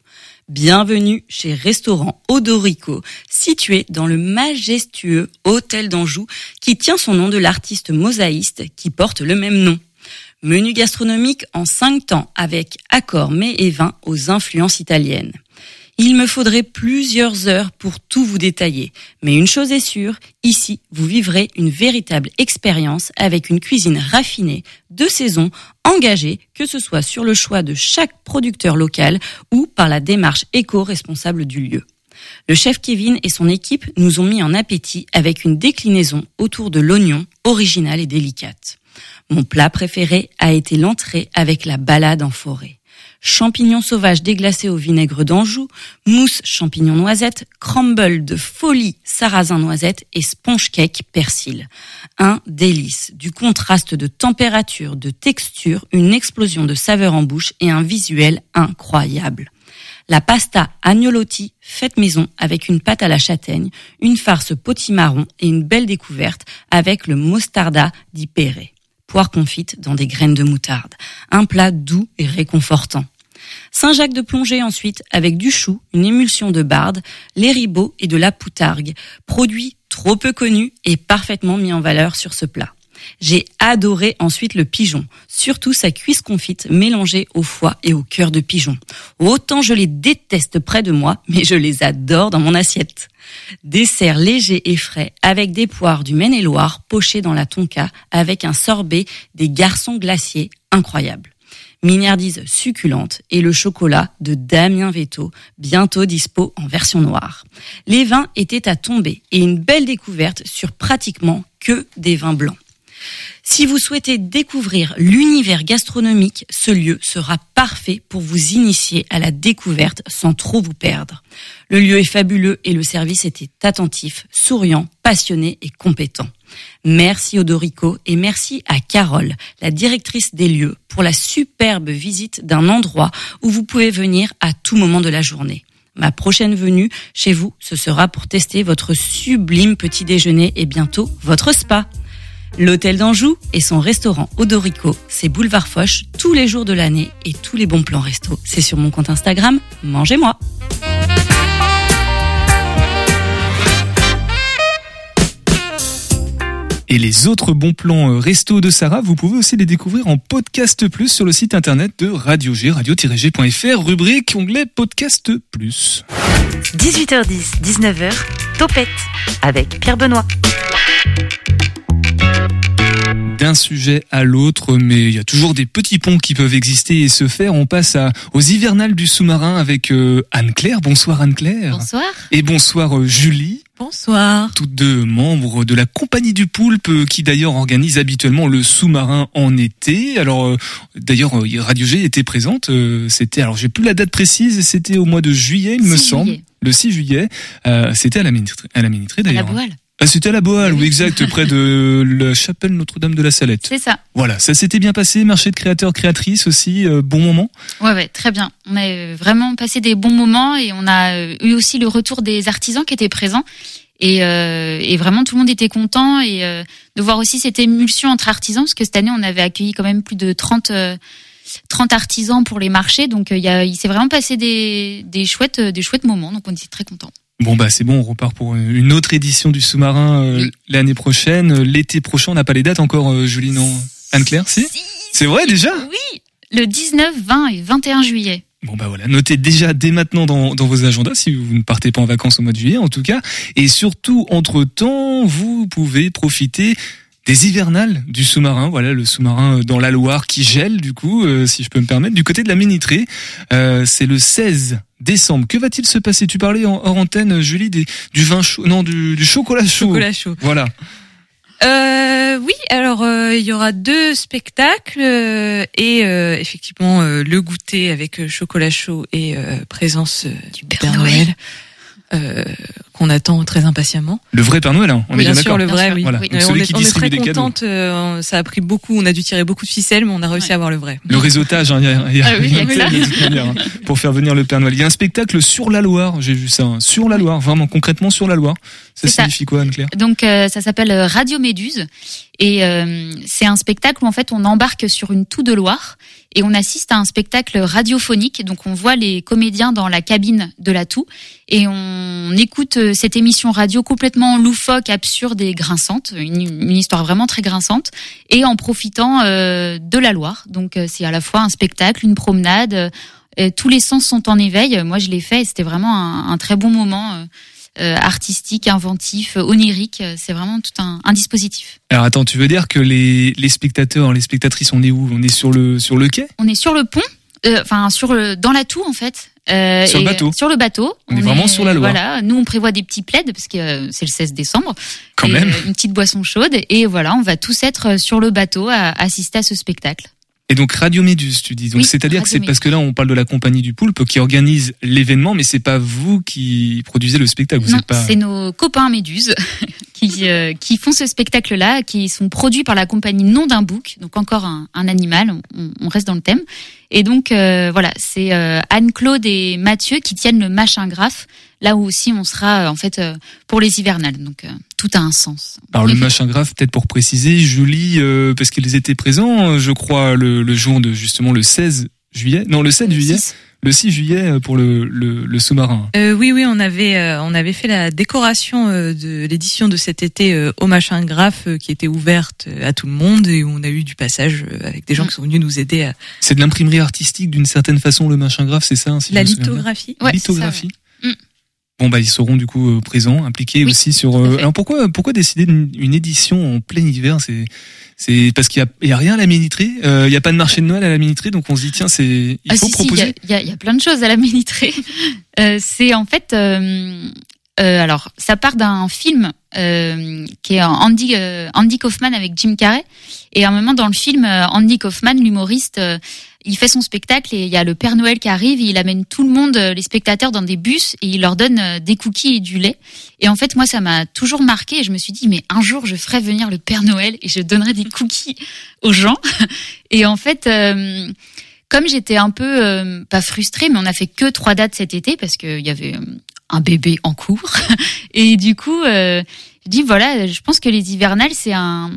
Bienvenue chez Restaurant Odorico, situé dans le majestueux Hôtel d'Anjou, qui tient son nom de l'artiste mosaïste qui porte le même nom. Menu gastronomique en cinq temps avec accords mets et vins aux influences italiennes. Il me faudrait plusieurs heures pour tout vous détailler. Mais une chose est sûre, ici, vous vivrez une véritable expérience avec une cuisine raffinée, de saison, engagée, que ce soit sur le choix de chaque producteur local ou par la démarche éco-responsable du lieu. Le chef Kevin et son équipe nous ont mis en appétit avec une déclinaison autour de l'oignon, originale et délicate. Mon plat préféré a été l'entrée avec la balade en forêt champignons sauvages déglacés au vinaigre d'Anjou, mousse champignons noisettes, crumble de folie sarrasin noisette et sponge cake persil. Un délice, du contraste de température, de texture, une explosion de saveurs en bouche et un visuel incroyable. La pasta agnolotti faite maison avec une pâte à la châtaigne, une farce potimarron et une belle découverte avec le mostarda di pere poire confite dans des graines de moutarde. Un plat doux et réconfortant. Saint-Jacques de plongée ensuite avec du chou, une émulsion de barde, les ribots et de la poutargue, produit trop peu connu et parfaitement mis en valeur sur ce plat. J'ai adoré ensuite le pigeon, surtout sa cuisse confite mélangée au foie et au cœur de pigeon. Autant je les déteste près de moi, mais je les adore dans mon assiette. Dessert léger et frais avec des poires du Maine-et-Loire pochées dans la tonka avec un sorbet des garçons glaciers incroyable. Mignardise succulente et le chocolat de Damien Veto, bientôt dispo en version noire. Les vins étaient à tomber et une belle découverte sur pratiquement que des vins blancs. Si vous souhaitez découvrir l'univers gastronomique, ce lieu sera parfait pour vous initier à la découverte sans trop vous perdre. Le lieu est fabuleux et le service était attentif, souriant, passionné et compétent. Merci Odorico et merci à Carole, la directrice des lieux, pour la superbe visite d'un endroit où vous pouvez venir à tout moment de la journée. Ma prochaine venue chez vous, ce sera pour tester votre sublime petit déjeuner et bientôt votre spa. L'hôtel d'Anjou et son restaurant Odorico, c'est boulevard Foch tous les jours de l'année et tous les bons plans resto. C'est sur mon compte Instagram, mangez-moi. Et les autres bons plans euh, resto de Sarah, vous pouvez aussi les découvrir en podcast plus sur le site internet de Radio G, radio-g.fr, rubrique onglet podcast plus. 18h10, 19h, Topette avec Pierre Benoît d'un sujet à l'autre, mais il y a toujours des petits ponts qui peuvent exister et se faire. On passe à, aux hivernales du sous-marin avec euh, Anne-Claire. Bonsoir Anne-Claire. Bonsoir. Et bonsoir euh, Julie. Bonsoir. Toutes deux membres de la compagnie du Poulpe, euh, qui d'ailleurs organise habituellement le sous-marin en été. Alors d'ailleurs Radio G était présente. C'était alors j'ai plus la date précise. C'était au mois de juillet, il me semble. Le 6 juillet. c'était à la miniterie, à la miniterie d'ailleurs. À la Ah, c'était à la Boale, oui, exact, près de la chapelle Notre-Dame de la Salette. C'est ça. Voilà, ça s'était bien passé, marché de créateurs, créatrices aussi, euh, bon moment Ouais, ouais, très bien. On a euh, vraiment passé des bons moments et on a euh, eu aussi le retour des artisans qui étaient présents. Et, euh, et vraiment, tout le monde était content et euh, de voir aussi cette émulsion entre artisans, parce que cette année, on avait accueilli quand même plus de 30, euh, 30 artisans pour les marchés. Donc, il, y a, il s'est vraiment passé des, des, chouettes, des chouettes moments. Donc, on était très contents. Bon bah c'est bon, on repart pour une autre édition du sous-marin euh, l'année prochaine. L'été prochain, on n'a pas les dates encore, euh, Julie, non Anne-Claire, si? C'est vrai déjà? Oui, le 19, 20 et 21 juillet. Bon bah voilà, notez déjà dès maintenant dans, dans vos agendas si vous ne partez pas en vacances au mois de juillet en tout cas. Et surtout, entre-temps, vous pouvez profiter des hivernales du sous-marin. Voilà, le sous-marin euh, dans la Loire qui gèle du coup, euh, si je peux me permettre, du côté de la Ménitrée. Euh, C'est le 16 décembre. Que va-t-il se passer? Tu parlais en hors antenne, Julie, des, du vin chaud, non, du, du chocolat chaud. Chocolat chaud. Voilà. Euh, oui, alors euh, il y aura deux spectacles euh, et euh, effectivement euh, le goûter avec euh, chocolat chaud et euh, présence du Père, Noël, euh, qu'on attend très impatiemment. Le vrai Père Noël, hein, on est bien bien sûr, d'accord. le vrai, oui. Voilà. Oui. Donc Euh, on celui est, qui on est distribue très contente. euh, ça a pris beaucoup, on a dû tirer beaucoup de ficelles, mais on a réussi à avoir le vrai. Le réseautage, il y a, y a Ah oui, y a que toute manière, hein, pour faire venir le Père Noël. Il y a un spectacle sur la Loire, j'ai vu ça, hein, sur la Loire, vraiment concrètement sur la Loire. Ça signifie quoi, Anne-Claire? Donc euh, ça s'appelle Radio Méduse et euh, c'est un spectacle où en fait on embarque sur une toux de Loire et on assiste à un spectacle radiophonique. Donc on voit les comédiens dans la cabine de la toux et on écoute euh, cette émission radio complètement loufoque, absurde et grinçante, une, histoire vraiment très grinçante et en profitant euh, de la Loire. Donc euh, c'est à la fois un spectacle, une promenade. tous les sens sont en éveil. Moi, je l'ai fait et c'était vraiment un, un très bon moment. Euh, artistique, inventif, euh, onirique. euh, C'est vraiment tout un, un dispositif. Alors attends, tu veux dire que les, les spectateurs, les spectatrices, on est où? On est sur le, sur le quai? On est sur le pont, enfin sur le, dans la toux en fait. Euh, Sur le bateau. Sur le bateau. On est vraiment sur la Loire. Voilà, nous on prévoit des petits plaids parce que euh, c'est le 16 décembre. Quand Et, même. euh, une petite boisson chaude et voilà, on va tous être sur le bateau à assister à ce spectacle. Et donc Radio Méduse, tu dis. Donc Oui, c'est-à-dire que c'est parce que là on parle de la compagnie du Poulpe qui organise l'événement, mais c'est pas vous qui produisez le spectacle. Vous non, êtes pas. c'est nos copains Méduse qui, euh, qui font ce spectacle-là, qui sont produits par la compagnie Non d'un Bouc, donc encore un, un animal, on, on reste dans le thème. Et donc euh, voilà, c'est euh, Anne-Claude et Mathieu qui tiennent le machin graphe, là où aussi on sera euh, en fait pour les hivernales. Donc tout a un sens. Alors le machin grave, peut-être pour préciser, Julie, euh, parce qu'ils étaient présents, je crois, le, le jour de justement le 16 juillet, non le 7 juillet, le 6 juillet euh, pour le, le, le sous-marin. Euh, oui, oui, on avait, euh, on avait fait la décoration euh, de l'édition de cet été euh, au machin graphe euh, qui était ouverte à tout le monde et où on a eu du passage euh, avec des gens qui sont venus nous aider à C'est de l'imprimerie artistique d'une certaine façon, le machin grave, c'est ça hein, si la souviens bien lithographie. Bon bah ils seront du coup euh, présents, impliqués aussi sur. euh, alors pourquoi pourquoi décider d'une une édition en plein hiver? C'est c'est parce qu'il y a, il y a rien à la Ménitrée, euh, il y a pas de marché de Noël à la Ménitrée, donc on se dit tiens c'est il Ah, faut si, si, il y, proposer. a- il y, a- il y a plein de choses à la Ménitrée. Euh, c'est en fait, euh, euh, alors ça part d'un film euh, qui est Andy euh, Andy Kaufman avec Jim Carrey. Et à un moment dans le film, euh, Andy Kaufman, l'humoriste, euh, il fait son spectacle et il y a le Père Noël qui arrive. Et il amène tout le monde, euh, les spectateurs, dans des bus et il leur donne euh, des cookies et du lait. Et en fait, moi, ça m'a toujours marqué. Et je me suis dit, mais un jour, je ferai venir le Père Noël et je donnerai des cookies aux gens. Et en fait. euh, comme j'étais un peu pas frustrée, mais on a fait que trois dates cet été parce qu'il y avait un bébé en cours. Et du coup, euh, je dis voilà, je pense que les hivernales c'est un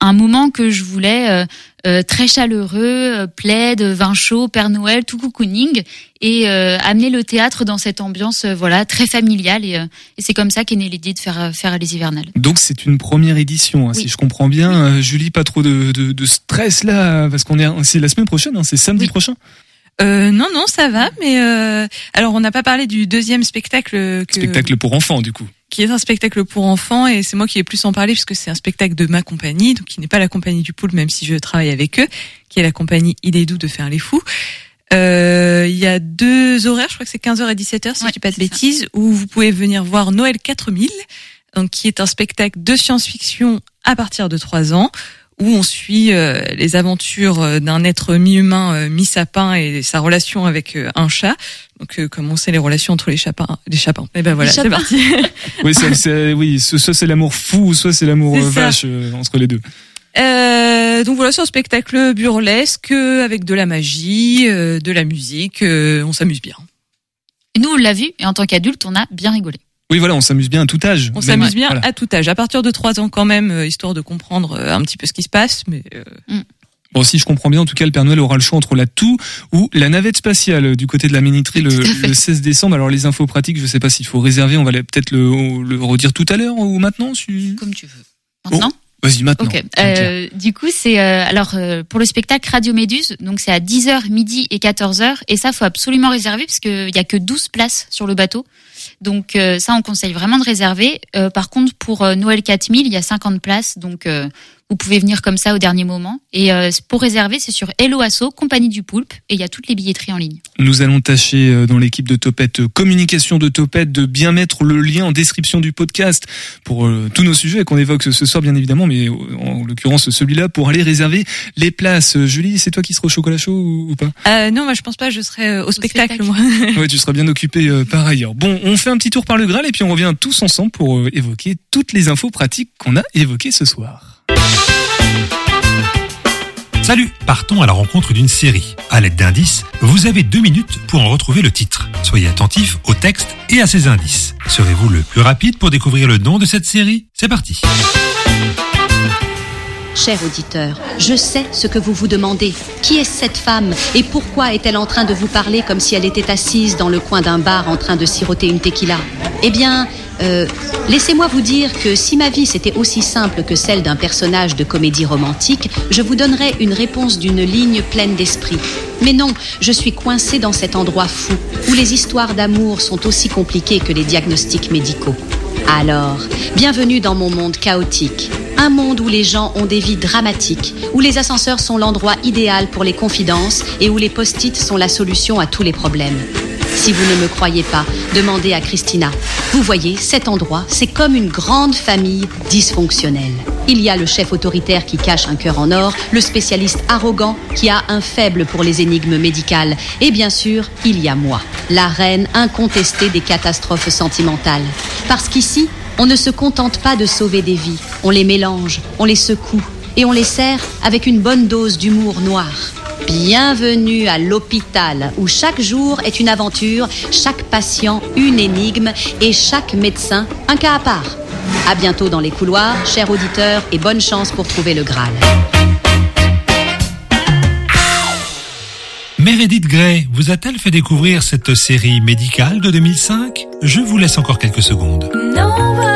moment que je voulais euh, très chaleureux, euh, plaid, vin chaud, Père Noël, tout cocooning, et euh, amener le théâtre dans cette ambiance euh, voilà très familiale. Et, euh, et c'est comme ça qu'est née l'idée de faire faire les hivernales. Donc c'est une première édition, hein, Oui. si je comprends bien. Euh, Julie, pas trop de, de, de stress là, parce qu'on est c'est la semaine prochaine, hein, c'est samedi prochain. Euh, non, non, ça va. Mais euh, alors, on n'a pas parlé du deuxième spectacle. Que, Spectacle pour enfants du coup. Qui est un spectacle pour enfants et c'est moi qui ai plus en parler puisque c'est un spectacle de ma compagnie, donc qui n'est pas la compagnie du pool même si je travaille avec eux, qui est la compagnie Il est doux de faire les fous. Euh, Il y a deux horaires, je crois que c'est 15h et 17h si je dis pas de bêtises, où vous pouvez venir voir Noël 4000, donc qui est un spectacle de science-fiction à partir de 3 ans où on suit euh, les aventures euh, d'un être mi-humain, euh, mi-sapin et sa relation avec euh, un chat. Donc, euh, comme on sait les relations entre les chapins, les chapins. Et ben voilà, c'est parti. Oui, c'est, c'est- oui, soit c'est l'amour fou, soit c'est l'amour C'est vache euh, entre les deux. Euh, donc voilà, c'est un spectacle burlesque euh, avec de la magie, euh, de la musique. euh, on s'amuse bien. Et nous, on l'a vu, et en tant qu'adulte, on a bien rigolé. Oui, voilà, on s'amuse bien à tout âge. On s'amuse bien voilà. à tout âge, à partir de 3 ans quand même, euh, histoire de comprendre euh, un petit peu ce qui se passe. Mais euh, Bon, si je comprends bien, en tout cas, le Père Noël aura le choix entre la toux ou la navette spatiale euh, du côté de la minuterie le, le 16 décembre. Alors, les infos pratiques, je sais pas s'il faut réserver. On va peut-être le, le redire tout à l'heure ou maintenant. si- Comme tu veux. Maintenant Vas-y, maintenant. Ok. Euh, du coup, c'est euh, alors euh, pour le spectacle Radio Méduse, donc c'est à 10h, midi et 14h, et ça faut absolument réserver parce qu'il y a que 12 places sur le bateau. Donc euh, ça, on conseille vraiment de réserver. Euh, par contre, pour euh, Noël 4000, il y a 50 places, donc vous pouvez venir comme ça au dernier moment. Et euh, pour réserver, c'est sur Hello Asso, Compagnie du Poulpe, et il y a toutes les billetteries en ligne. Nous allons tâcher euh, dans l'équipe de Topette euh, Communication de Topette de bien mettre le lien en description du podcast pour euh, tous nos sujets qu'on évoque ce soir bien évidemment, mais euh, en l'occurrence celui-là pour aller réserver les places. Julie, c'est toi qui seras au chocolat chaud ou, ou pas? Euh, non, moi je pense pas, je serai euh, au, spectacle, moi. Ouais, tu seras bien occupé euh, par ailleurs. Bon, on fait un petit tour par le Graal et puis on revient tous ensemble pour euh, évoquer toutes les infos pratiques qu'on a évoquées ce soir. Salut Partons à la rencontre d'une série. À l'aide d'indices, vous avez deux minutes pour en retrouver le titre. Soyez attentifs au texte et à ses indices. Serez-vous le plus rapide pour découvrir le nom de cette série? C'est parti Cher auditeur, je sais ce que vous vous demandez. Qui est cette femme et pourquoi est-elle en train de vous parler comme si elle était assise dans le coin d'un bar en train de siroter une tequila? Eh bien, euh, laissez-moi vous dire que si ma vie c'était aussi simple que celle d'un personnage de comédie romantique, je vous donnerais une réponse d'une ligne pleine d'esprit. Mais non, je suis coincée dans cet endroit fou où les histoires d'amour sont aussi compliquées que les diagnostics médicaux. Alors, bienvenue dans mon monde chaotique. Un monde où les gens ont des vies dramatiques, où les ascenseurs sont l'endroit idéal pour les confidences et où les post-it sont la solution à tous les problèmes. Si vous ne me croyez pas, demandez à Christina. Vous voyez, cet endroit, c'est comme une grande famille dysfonctionnelle. Il y a le chef autoritaire qui cache un cœur en or, le spécialiste arrogant qui a un faible pour les énigmes médicales, et bien sûr, il y a moi, la reine incontestée des catastrophes sentimentales. Parce qu'ici, on ne se contente pas de sauver des vies, on les mélange, on les secoue, et on les sert avec une bonne dose d'humour noir. Bienvenue à l'hôpital où chaque jour est une aventure, chaque patient une énigme et chaque médecin un cas à part. À bientôt dans les couloirs, chers auditeurs, et bonne chance pour trouver le Graal. Meredith Grey vous a-t-elle fait découvrir cette série médicale de 2005 Je vous laisse encore quelques secondes. Nobody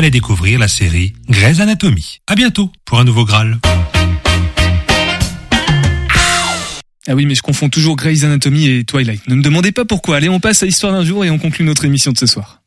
fallait découvrir la série Grey's Anatomy. À bientôt pour un nouveau Graal. Ah oui, mais je confonds toujours Grey's Anatomy et Twilight. Ne me demandez pas pourquoi. Allez, on passe à Histoire d'un jour et on conclut notre émission de ce soir.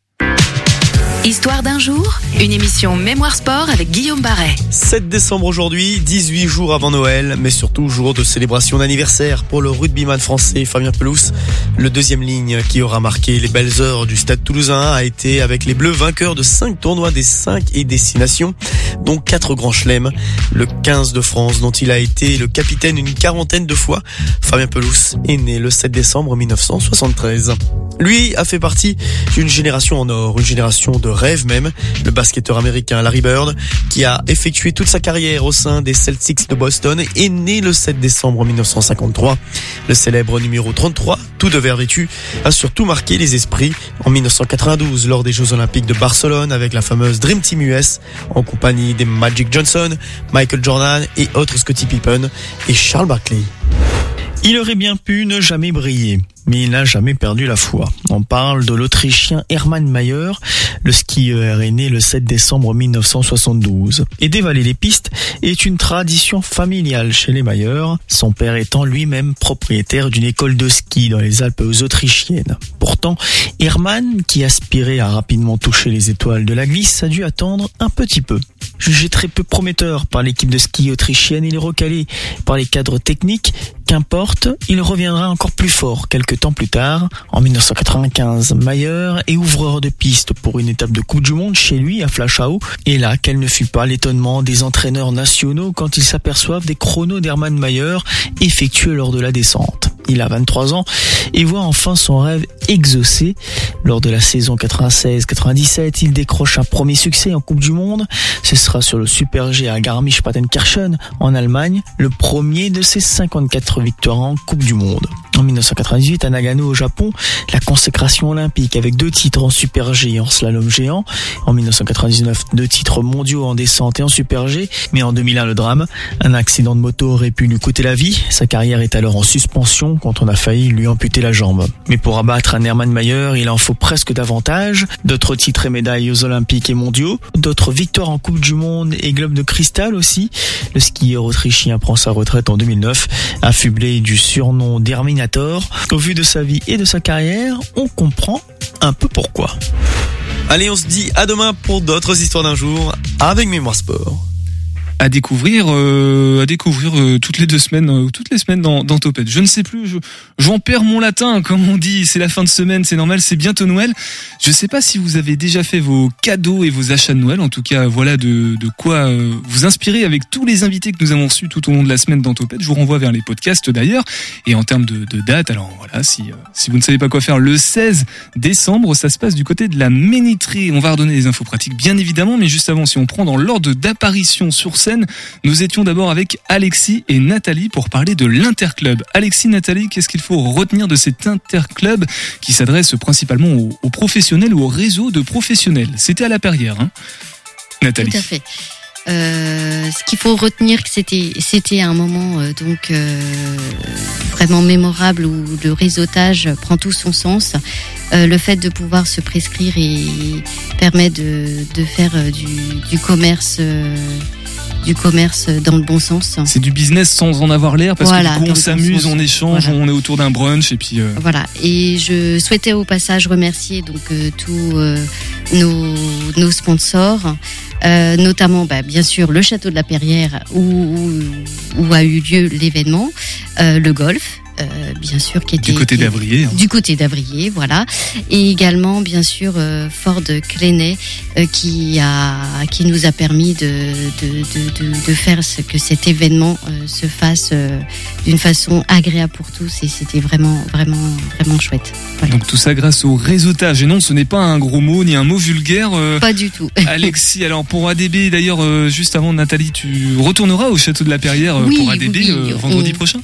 Histoire d'un jour, une émission Mémoire Sport avec Guillaume Barret. 7 décembre aujourd'hui, 18 jours avant Noël, mais surtout jour de célébration d'anniversaire pour le rugbyman français Fabien Pelous. Le deuxième ligne qui aura marqué les belles heures du stade toulousain a été avec les Bleus vainqueurs de 5 tournois des 5 et destinations, dont 4 grands chelems. Le 15 de France dont il a été le capitaine une quarantaine de fois. Fabien Pelous est né le 7 décembre 1973. Lui a fait partie d'une génération en or, une génération de rêve même, le basketteur américain Larry Bird, qui a effectué toute sa carrière au sein des Celtics de Boston, est né le 7 décembre 1953. Le célèbre numéro 33, tout de vert vêtu, a surtout marqué les esprits en 1992 lors des Jeux Olympiques de Barcelone avec la fameuse Dream Team US en compagnie des Magic Johnson, Michael Jordan et autres Scottie Pippen et Charles Barkley. Il aurait bien pu ne jamais briller, mais il n'a jamais perdu la foi. On parle de l'Autrichien Hermann Mayer, le skieur est né le 7 décembre 1972. Et dévaler les pistes est une tradition familiale chez les Mayer, son père étant lui-même propriétaire d'une école de ski dans les Alpes autrichiennes. Pourtant, Hermann, qui aspirait à rapidement toucher les étoiles de la glisse, a dû attendre un petit peu. Jugé très peu prometteur par l'équipe de ski autrichienne, il est recalé par les cadres techniques Qu'importe, il reviendra encore plus fort quelques temps plus tard. En 1995, Mayer est ouvreur de piste pour une étape de Coupe du Monde chez lui à Flachau. Et là, quel ne fut pas l'étonnement des entraîneurs nationaux quand ils s'aperçoivent des chronos d'Hermann Mayer effectués lors de la descente. Il a 23 ans et voit enfin son rêve exaucé. Lors de la saison 96-97, il décroche un premier succès en Coupe du Monde. Ce sera sur le Super G à Garmisch-Partenkirchen en Allemagne, le premier de ses 54 victoires en Coupe du Monde. En 1998, à Nagano au Japon, la consécration olympique avec deux titres en Super G et en slalom géant. En 1999, deux titres mondiaux en descente et en Super G. Mais en 2001, le drame. Un accident de moto aurait pu lui coûter la vie. Sa carrière est alors en suspension quand on a failli lui amputer la jambe. Mais pour abattre un Hermann Mayer, il en faut presque davantage. D'autres titres et médailles aux Olympiques et mondiaux. D'autres victoires en Coupe du Monde et Globe de cristal aussi. Le skieur autrichien prend sa retraite en 2009, affublé du surnom d'Herminator. Au vu de sa vie et de sa carrière, on comprend un peu pourquoi. Allez, on se dit à demain pour d'autres histoires d'un jour avec Mémoire Sport à découvrir, euh, à découvrir euh, toutes les deux semaines, euh, toutes les semaines dans, dans Topette. Je ne sais plus, je, j'en perds mon latin, comme on dit. C'est la fin de semaine, c'est normal, c'est bientôt Noël. Je ne sais pas si vous avez déjà fait vos cadeaux et vos achats de Noël. En tout cas, voilà de, de quoi vous inspirer avec tous les invités que nous avons reçus tout au long de la semaine dans Topette. Je vous renvoie vers les podcasts d'ailleurs. Et en termes de, de date, alors voilà, si, si vous ne savez pas quoi faire, le 16 décembre, ça se passe du côté de la Ménitrée. On va redonner les infos pratiques, bien évidemment, mais juste avant, si on prend dans l'ordre d'apparition sur scène, nous étions d'abord avec Alexis et Nathalie pour parler de l'Interclub. Alexis, Nathalie, qu'est-ce qu'il faut retenir de cet Interclub qui s'adresse principalement aux, professionnels ou au réseau de professionnels? C'était à la Perrière, hein Nathalie. Tout à fait. Euh, ce qu'il faut retenir, c'était c'était un moment euh, donc euh, vraiment mémorable où le réseautage prend tout son sens. le fait de pouvoir se prescrire et permet de, faire du commerce du commerce dans le bon sens. C'est du business sans en avoir l'air parce que du coup on s'amuse, on échange, on est autour d'un brunch et puis. Euh, voilà. Et je souhaitais au passage remercier donc euh, tous euh, nos, nos, sponsors. notamment bah, bien sûr le château de la Perrière où, où a eu lieu l'événement, le golf, euh, bien sûr, qui était du côté d'Avrier. Hein. Du côté d'Avrier, voilà, et également bien sûr euh, Ford Clenay euh, qui a qui nous a permis de de, de, de, faire ce que cet événement se fasse d'une façon agréable pour tous et c'était vraiment vraiment vraiment chouette. Donc tout ça grâce au réseautage et non, ce n'est pas un gros mot ni un mot vulgaire. pas du tout. Alexis, alors pour ADB d'ailleurs, juste avant Nathalie, tu retourneras au château de la Perrière pour ADB vendredi prochain?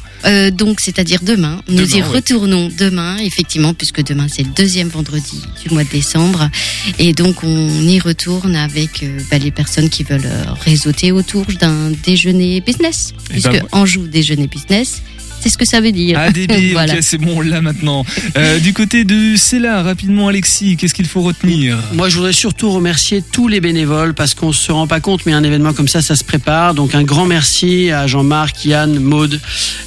donc c'est-à-dire demain. Nous y retournons demain, effectivement, puisque demain c'est le deuxième vendredi du mois de décembre. Et donc on y retourne avec euh, bah, les personnes qui veulent euh, réseauter autour d'un déjeuner business. Eh ben puisque Anjou déjeuner business, c'est ce que ça veut dire. ADB, voilà. ok, c'est bon là maintenant. Euh, du côté de Cella, rapidement Alexis, qu'est-ce qu'il faut retenir? Moi je voudrais surtout remercier tous les bénévoles parce qu'on se rend pas compte mais un événement comme ça, ça se prépare. Donc un grand merci à Jean-Marc, Yann, Maude,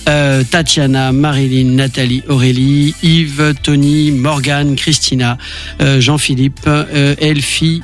euh, Tatiana, Marilyn, Nathalie, Aurélie, Yves, Tony, Morgane, Christina, euh, Jean-Philippe, euh, Elfie,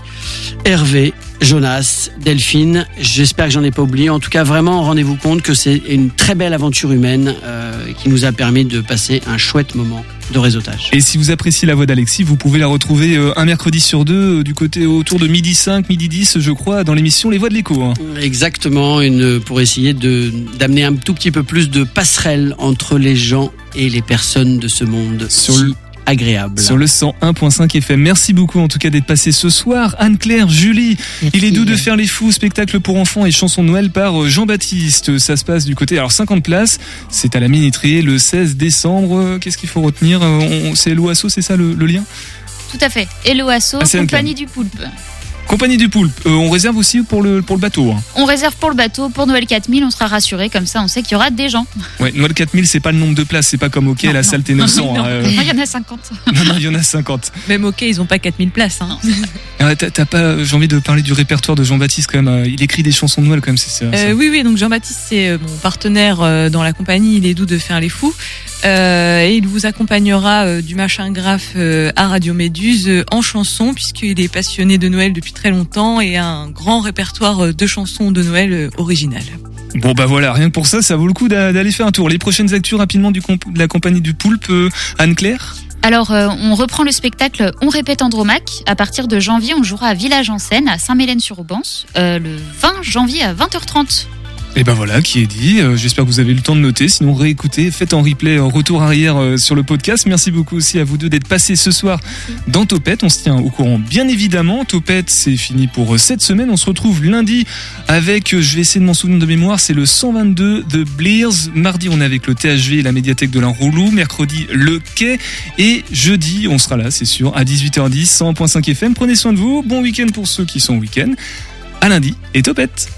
Hervé, Jonas, Delphine. J'espère que j'en ai pas oublié. En tout cas, vraiment, rendez-vous compte que c'est une très belle aventure humaine euh, qui nous a permis de passer un chouette moment de réseautage. Et si vous appréciez la voix d'Alexis, vous pouvez la retrouver euh, un mercredi sur deux, euh, du côté autour de midi 5, midi 10, je crois, dans l'émission Les Voix de l'écho. Hein. Exactement, une, pour essayer de d'amener un tout petit peu plus de passerelle entre les gens et les personnes de ce monde. Sur le agréable. Sur le 101.5 FM. Merci beaucoup en tout cas d'être passé ce soir. Anne-Claire, Julie, il est doux de faire les fous, spectacle pour enfants et chanson de Noël par euh, Jean-Baptiste. Ça se passe du côté, alors 50 places, c'est à la Minitrier le 16 décembre. Qu'est-ce qu'il faut retenir? Euh, C'est l'OASO, c'est ça le, lien? Tout à fait. Et l'OASO, ah, compagnie du poulpe. Compagnie du Poulpe, euh, on réserve aussi pour le, pour le bateau. Hein. On réserve pour le bateau, pour Noël 4000, on sera rassuré, comme ça on sait qu'il y aura des gens. Ouais, Noël 4000, c'est pas le nombre de places, c'est pas comme OK, la salle T900. Non, hein, euh. il y en a 50. Non, non, il y en a 50. Même ok, ils ont pas 4000 places. Hein. Ah, t'as- T'as pas, j'ai envie de parler du répertoire de Jean-Baptiste quand même. euh, Il écrit des chansons de Noël quand même, c'est ça. Euh, oui, oui, donc Jean-Baptiste, c'est euh, mon partenaire euh, dans la compagnie Il est doux de faire les fous. Euh, et il vous accompagnera euh, du machin graphe euh, à Radio Méduse euh, en chanson, puisqu'il est passionné de Noël depuis très longtemps et un grand répertoire euh, de chansons de Noël euh, originales. Bon bah voilà, rien que pour ça, ça vaut le coup d'a- d'aller faire un tour. Les prochaines actus rapidement du comp- de la compagnie du Poulpe, euh, Anne-Claire? Alors, euh, on reprend le spectacle On répète Andromaque. À partir de janvier, on jouera à Village en Seine, à Saint-Mélène-sur-Aubance, euh, le 20 janvier à 20h30. Et ben voilà, qui est dit. Euh, J'espère que vous avez eu le temps de noter. Sinon, réécoutez, faites en replay, en retour arrière euh, sur le podcast. Merci beaucoup aussi à vous deux d'être passés ce soir dans Topette. On se tient au courant, bien évidemment. Topette, c'est fini pour euh, cette semaine. On se retrouve lundi avec, je vais essayer de m'en souvenir de mémoire, c'est le 122 de Blears. Mardi, on est avec le THV et la médiathèque de l'Enroulou. Mercredi, le Quai. Et jeudi, on sera là, c'est sûr, à 18h10, 100.5 FM. Prenez soin de vous. Bon week-end pour ceux qui sont au week-end. À lundi et Topette.